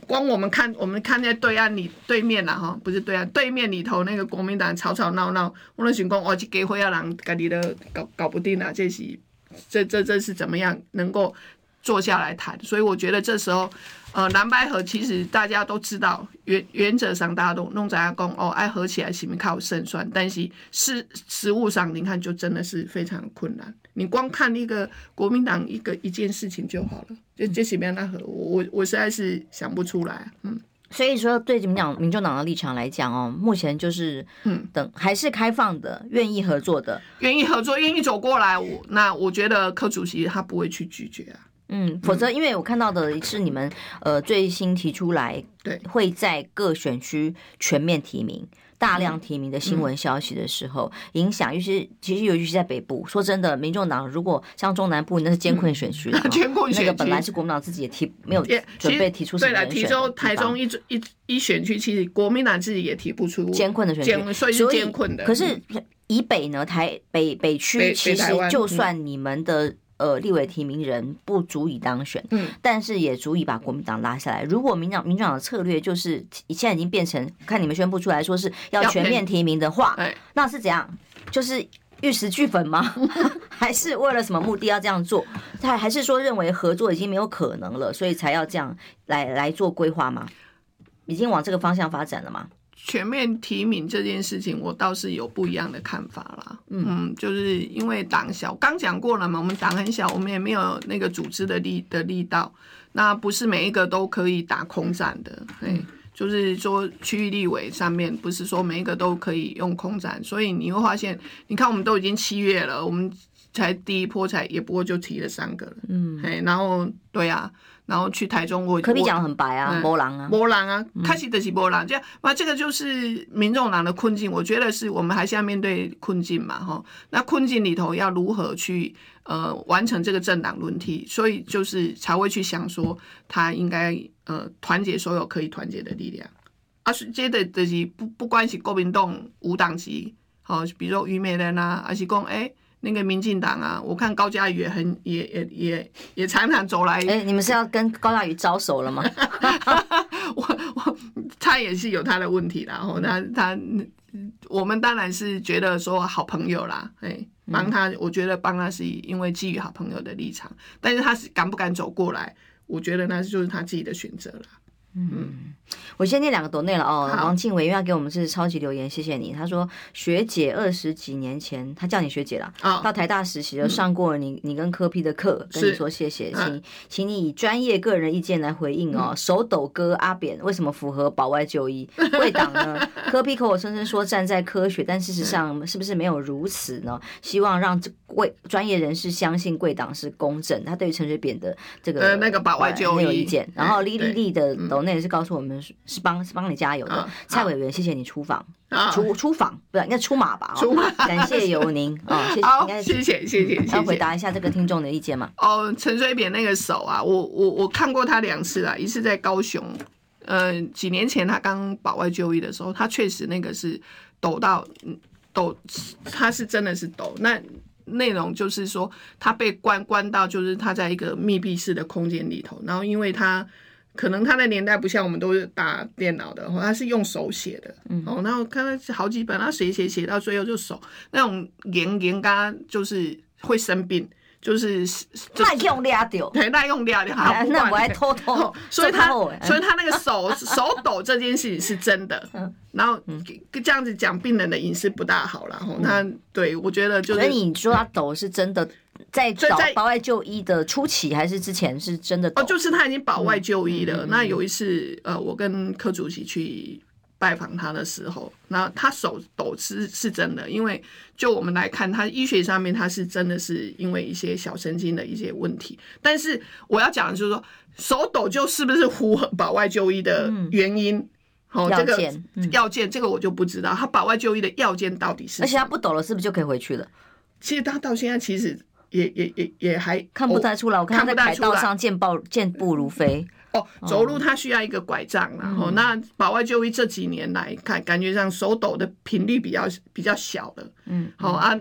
B: 光我们看我们看在对岸里对面啦哈，不是对岸对面里头那个国民党吵吵闹闹，我那想讲哦，这给会要让家里的搞搞不定啊，这是这这这是怎么样能够坐下来谈？所以我觉得这时候。呃，蓝白合其实大家都知道，原原则上大家都弄在阿公哦，爱合起来是不靠胜算？但是实实务上，你看就真的是非常困难。你光看一个国民党一个一件事情就好了，就这什么样的合，我我实在是想不出来。嗯，
A: 所以说对你们讲，民众党的立场来讲哦，目前就是嗯，等还是开放的，愿意合作的，
B: 愿意合作，愿意走过来，我那我觉得柯主席他不会去拒绝啊。
A: 嗯，否则因为我看到的是你们呃最新提出来，对，会在各选区全面提名、大量提名的新闻消息的时候，影响，尤其其实尤其是在北部。说真的，民众党如果像中南部那是艰困选区，
B: 艰困选区，
A: 那个本来是国民党自己也提没有准备提出什么。
B: 对了，提出台中一一一选区，其实国民党自己也提不出
A: 艰困的选区，
B: 所以是艰困的。
A: 可是以北呢，台北北区其实就算你们的。呃立委提名人不足以当选，嗯，但是也足以把国民党拉下来。如果民党民进党的策略就是现在已经变成看你们宣布出来说是要全面提名的话，那是怎样？就是。玉石俱焚吗？还是为了什么目的要这样做？他还是说认为合作已经没有可能了，所以才要这样来来做规划吗？已经往这个方向发展了吗？
B: 全面提名这件事情，我倒是有不一样的看法啦。嗯，就是因为党小，刚讲过了嘛，我们党很小，我们也没有那个组织的力的力道，那不是每一个都可以打空战的。对。就是说，区域立委上面不是说每一个都可以用空战，所以你会发现，你看我们都已经七月了，我们才第一波才也不过就提了三个了，嗯，嘿，然后对啊，然后去台中我
A: 柯 P 讲很白啊，波浪啊，
B: 波浪啊，开始的是波浪，这样，那这个就是民众党的困境，我觉得是我们还是要面对困境嘛，哈，那困境里头要如何去呃完成这个政党轮替，所以就是才会去想说他应该。呃，团结所有可以团结的力量，啊，是接的就是不不关系国民党无党籍，好，比如说于美人啊，还是讲哎那个民进党啊，我看高嘉宇也很也也也也常常走来，
A: 哎，你们是要跟高嘉宇招手了吗？
B: 我我他也是有他的问题，然后他他我们当然是觉得说好朋友啦，哎，帮他，我觉得帮他是因为基于好朋友的立场，但是他是敢不敢走过来？我觉得那就是他自己的选择了。
A: 嗯，我先念两个抖内了哦。王庆伟因为要给我们是超级留言，谢谢你。他说学姐二十几年前，他叫你学姐了。到台大实习就上过你你跟柯批的课，跟你说谢谢，请请你以专业个人意见来回应哦。手抖哥阿扁为什么符合保外就医？贵党呢？柯批口口声声说站在科学，但事实上是不是没有如此呢？希望让贵专业人士相信贵党是公正。他对于陈水扁的这个
B: 呃那个保外就医
A: 没有意见。然后莉莉莉的抖。那也是告诉我们是帮是帮你加油的，啊、蔡委员，谢谢你出访，啊、出出访不是应该出马吧？出马，感谢有您啊，谢谢，应该谢
B: 谢谢谢。
A: 要回答一下这个听众的意见吗？
B: 哦，陈水扁那个手啊，我我我看过他两次啊，一次在高雄，呃，几年前他刚保外就医的时候，他确实那个是抖到抖，他是真的是抖。那内容就是说，他被关关到，就是他在一个密闭式的空间里头，然后因为他。可能他的年代不像我们都是打电脑的，他是用手写的，哦，然后看他好几本，他写写写到最后就手。那种严严嘎，就是会生病，就是
A: 耐用抓掉，
B: 对，耐用抓掉，好，
A: 那我还偷偷，
B: 所以他 所以他那个手手抖这件事情是真的，然后这样子讲病人的隐私不大好了，吼，那对我觉得就是，
A: 所以你说他抖是真的。在在保外就医的初期还是之前是真的？
B: 哦，就是他已经保外就医了。嗯、那有一次，呃，我跟柯主席去拜访他的时候，那他手抖是是真的，因为就我们来看，他医学上面他是真的是因为一些小神经的一些问题。但是我要讲的就是说，手抖就是不是符合保外就医的原因？好、嗯，这个要件，嗯、要件这个我就不知道。他保外就医的要件到底是？
A: 而且他不抖了，是不是就可以回去了？
B: 其实他到现在其实。也也也也还
A: 看不太出来，我看他在凯道上健步健步如飞。
B: 哦，走路他需要一个拐杖，然后那保外就医这几年来看，感觉上手抖的频率比较比较小了。嗯，好啊，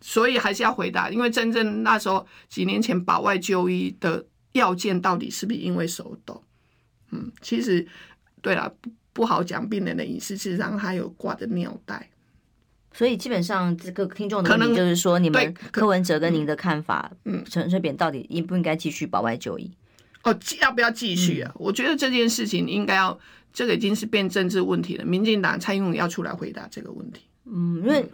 B: 所以还是要回答，因为真正那时候几年前保外就医的要件到底是不是因为手抖？嗯，其实对了，不不好讲病人的隐私，事实上他有挂着尿袋。
A: 所以基本上，这个听众的问题就是说，你们柯文哲跟您的看法，嗯，陈水扁到底应不应该继续保外就医？
B: 哦，要不要继续啊？嗯、我觉得这件事情应该要，这个已经是变政治问题了。民进党蔡英文要出来回答这个问题。
A: 嗯，因为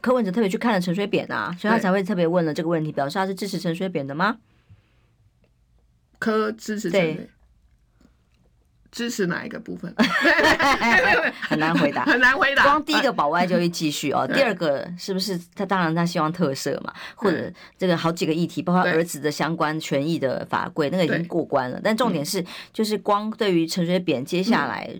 A: 柯文哲特别去看了陈水扁啊，所以他才会特别问了这个问题，表示他是支持陈水扁的吗？
B: 柯支持陈水扁。支持哪一个部分？
A: 很难回答，
B: 很难回答。
A: 光第一个保外就会继续哦，第二个是不是他？当然他希望特赦嘛，或者这个好几个议题，包括儿子的相关权益的法规，那个已经过关了。但重点是，就是光对于陈水扁接下来，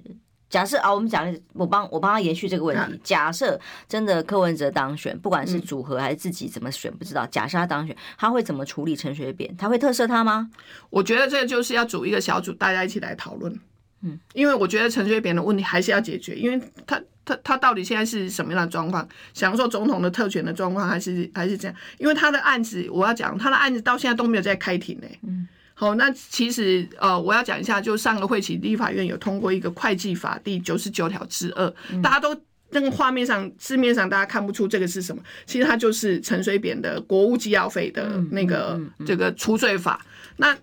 A: 假设啊，我们讲，我帮我帮他延续这个问题。假设真的柯文哲当选，不管是组合还是自己怎么选，不知道。假设他当选，他会怎么处理陈水扁？他会特赦他吗？
B: 我觉得这个就是要组一个小组，大家一起来讨论。嗯，因为我觉得陈水扁的问题还是要解决，因为他他他到底现在是什么样的状况？享受总统的特权的状况，还是还是这样？因为他的案子，我要讲他的案子到现在都没有在开庭呢。嗯，好，那其实呃，我要讲一下，就上个会期立法院有通过一个会计法第九十九条之二，大家都那个画面上字面上大家看不出这个是什么，其实它就是陈水扁的国务机要费的那个这个除罪法。那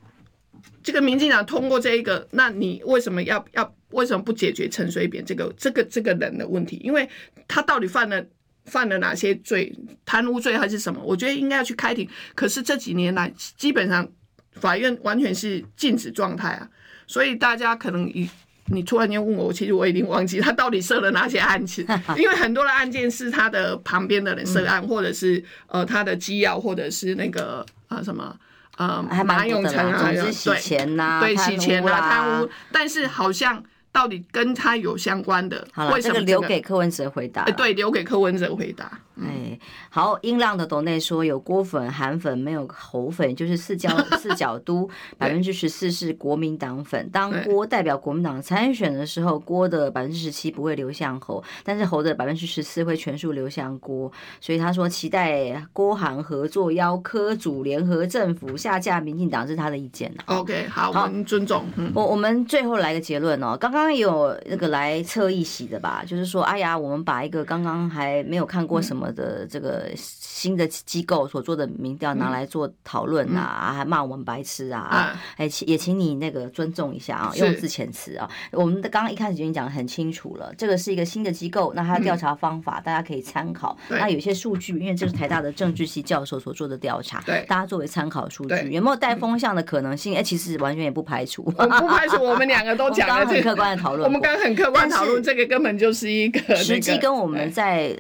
B: 这个民进党通过这一个，那你为什么要要为什么不解决陈水扁这个这个这个人的问题？因为他到底犯了犯了哪些罪？贪污罪还是什么？我觉得应该要去开庭。可是这几年来，基本上法院完全是静止状态啊。所以大家可能你你突然间问我，其实我已经忘记他到底设了哪些案子，因为很多的案件是他的旁边的人涉案，或者是呃他的机要，或者是那个啊、呃、什么。呃，马永成啊，
A: 对，洗钱呐，
B: 对，洗钱啊，贪污，但是好像。到底跟他有相关的？
A: 好了，这个留给柯文哲回答。
B: 对，留给柯文哲回答。
A: 哎，好，音浪的董内说有郭粉、韩粉，没有侯粉，就是四角 四角都百分之十四是国民党粉。当郭代表国民党参选的时候，郭的百分之十七不会流向侯，但是侯的百分之十四会全数流向郭。所以他说期待郭韩合作，邀科组联合政府下架民进党，是他的意见。
B: OK，好，我们尊重。
A: 我我们最后来个结论哦，刚刚。有那个来侧翼席的吧，就是说，哎呀，我们把一个刚刚还没有看过什么的这个新的机构所做的民调拿来做讨论啊，还骂我们白痴啊，哎，也请你那个尊重一下啊，用字遣词啊。我们的刚刚一开始已经讲得很清楚了，这个是一个新的机构，那它的调查方法大家可以参考。那有些数据，因为这是台大的政治系教授所做的调查，对，大家作为参考数据，有没有带风向的可能性？哎，其实完全也不排除，
B: 我不排除，我们两个都讲了
A: 很客观的。讨论，
B: 我们刚刚很客观讨论，这个根本就是一个
A: 实际跟我们在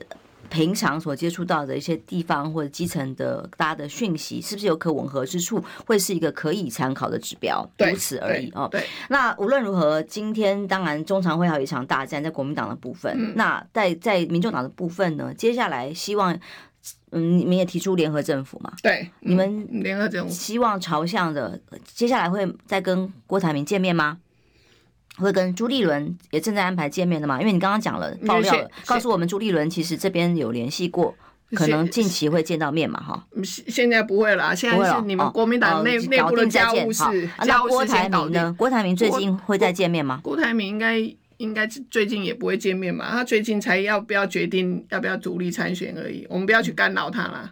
A: 平常所接触到的一些地方或者基层的大家的讯息，是不是有可吻合之处，会是一个可以参考的指标，如此而已哦。对，那无论如何，今天当然中常会还有一场大战在国民党的部分，那在在民众党的部分呢，接下来希望，嗯，你们也提出联合政府嘛？
B: 对，
A: 你们
B: 联合政府
A: 希望朝向的，接下来会再跟郭台铭见面吗？会跟朱立伦也正在安排见面的嘛？因为你刚刚讲了爆料了，告诉我们朱立伦其实这边有联系过，可能近期会见到面嘛？哈，
B: 现在不会了，现在是你们国民党内内部的家务事。
A: 那郭台铭呢？郭台铭最近会再见面吗？
B: 郭台铭应该应该最近也不会见面嘛？他最近才要不要决定要不要独立参选而已，我们不要去干扰他了。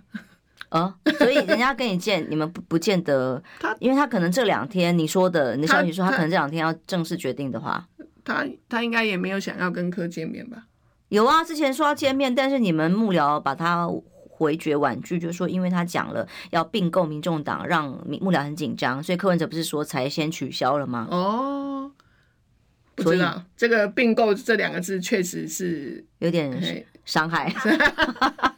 A: 啊，所以人家跟你见，你们不不见得，他因为他可能这两天你说的，你的消息说他可能这两天要正式决定的话，
B: 他他应该也没有想要跟柯见面吧？
A: 有啊，之前说要见面，但是你们幕僚把他回绝婉拒，就是说因为他讲了要并购民众党，让幕僚很紧张，所以柯文哲不是说才先取消了吗？
B: 哦，不知道，所以这个并购这两个字确实是
A: 有点伤害。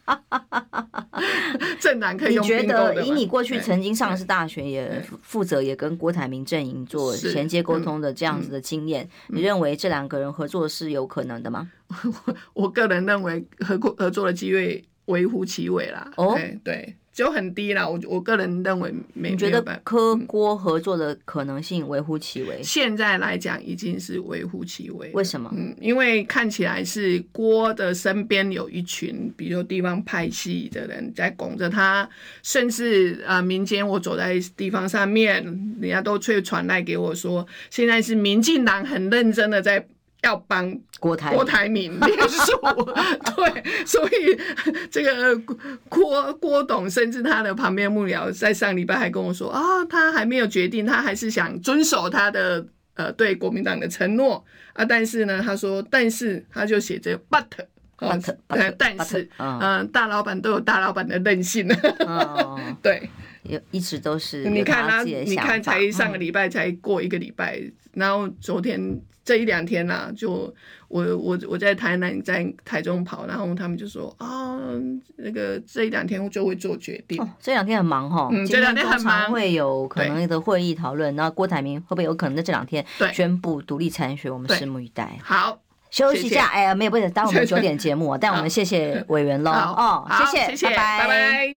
B: 正南可以用。
A: 你觉得以你过去曾经上是大学也负责也跟郭台铭阵营做衔接沟通的这样子的经验，你认为这两个人合作是有可能的吗？
B: 我个人认为合合合作的机会微乎其微啦。哦，对。就很低了，我我个人认为没。
A: 你觉得柯郭合作的可能性微乎其微？
B: 现在来讲已经是微乎其微。
A: 为什么？
B: 嗯，因为看起来是郭的身边有一群，比如说地方派系的人在拱着他，甚至啊、呃，民间我走在地方上面，人家都会传来给我说，现在是民进党很认真的在。要帮
A: 郭台
B: 郭台铭连署，对，所以这个郭郭董甚至他的旁边幕僚在上礼拜还跟我说啊、哦，他还没有决定，他还是想遵守他的呃对国民党的承诺。啊，但是呢，他说，但是他就写着 but，但是嗯、呃，大老板都有大老板的任性，哦、对。
A: 有一直都是
B: 你看他，你看才上个礼拜才过一个礼拜，嗯、然后昨天这一两天啦、啊，就我我我在台南在台中跑，然后他们就说啊、哦，那个这一两天就会做决定。哦、
A: 这两天很忙哈，
B: 嗯，这两天很忙，
A: 会有可能的会议讨论。然后郭台铭会不会有可能在这两天宣布独立参选？我们拭目以待。
B: 好，
A: 休息一下。哎呀，没有不是，当我们九点节目，但我们谢谢委员喽。哦，谢谢，谢谢，拜拜。拜拜。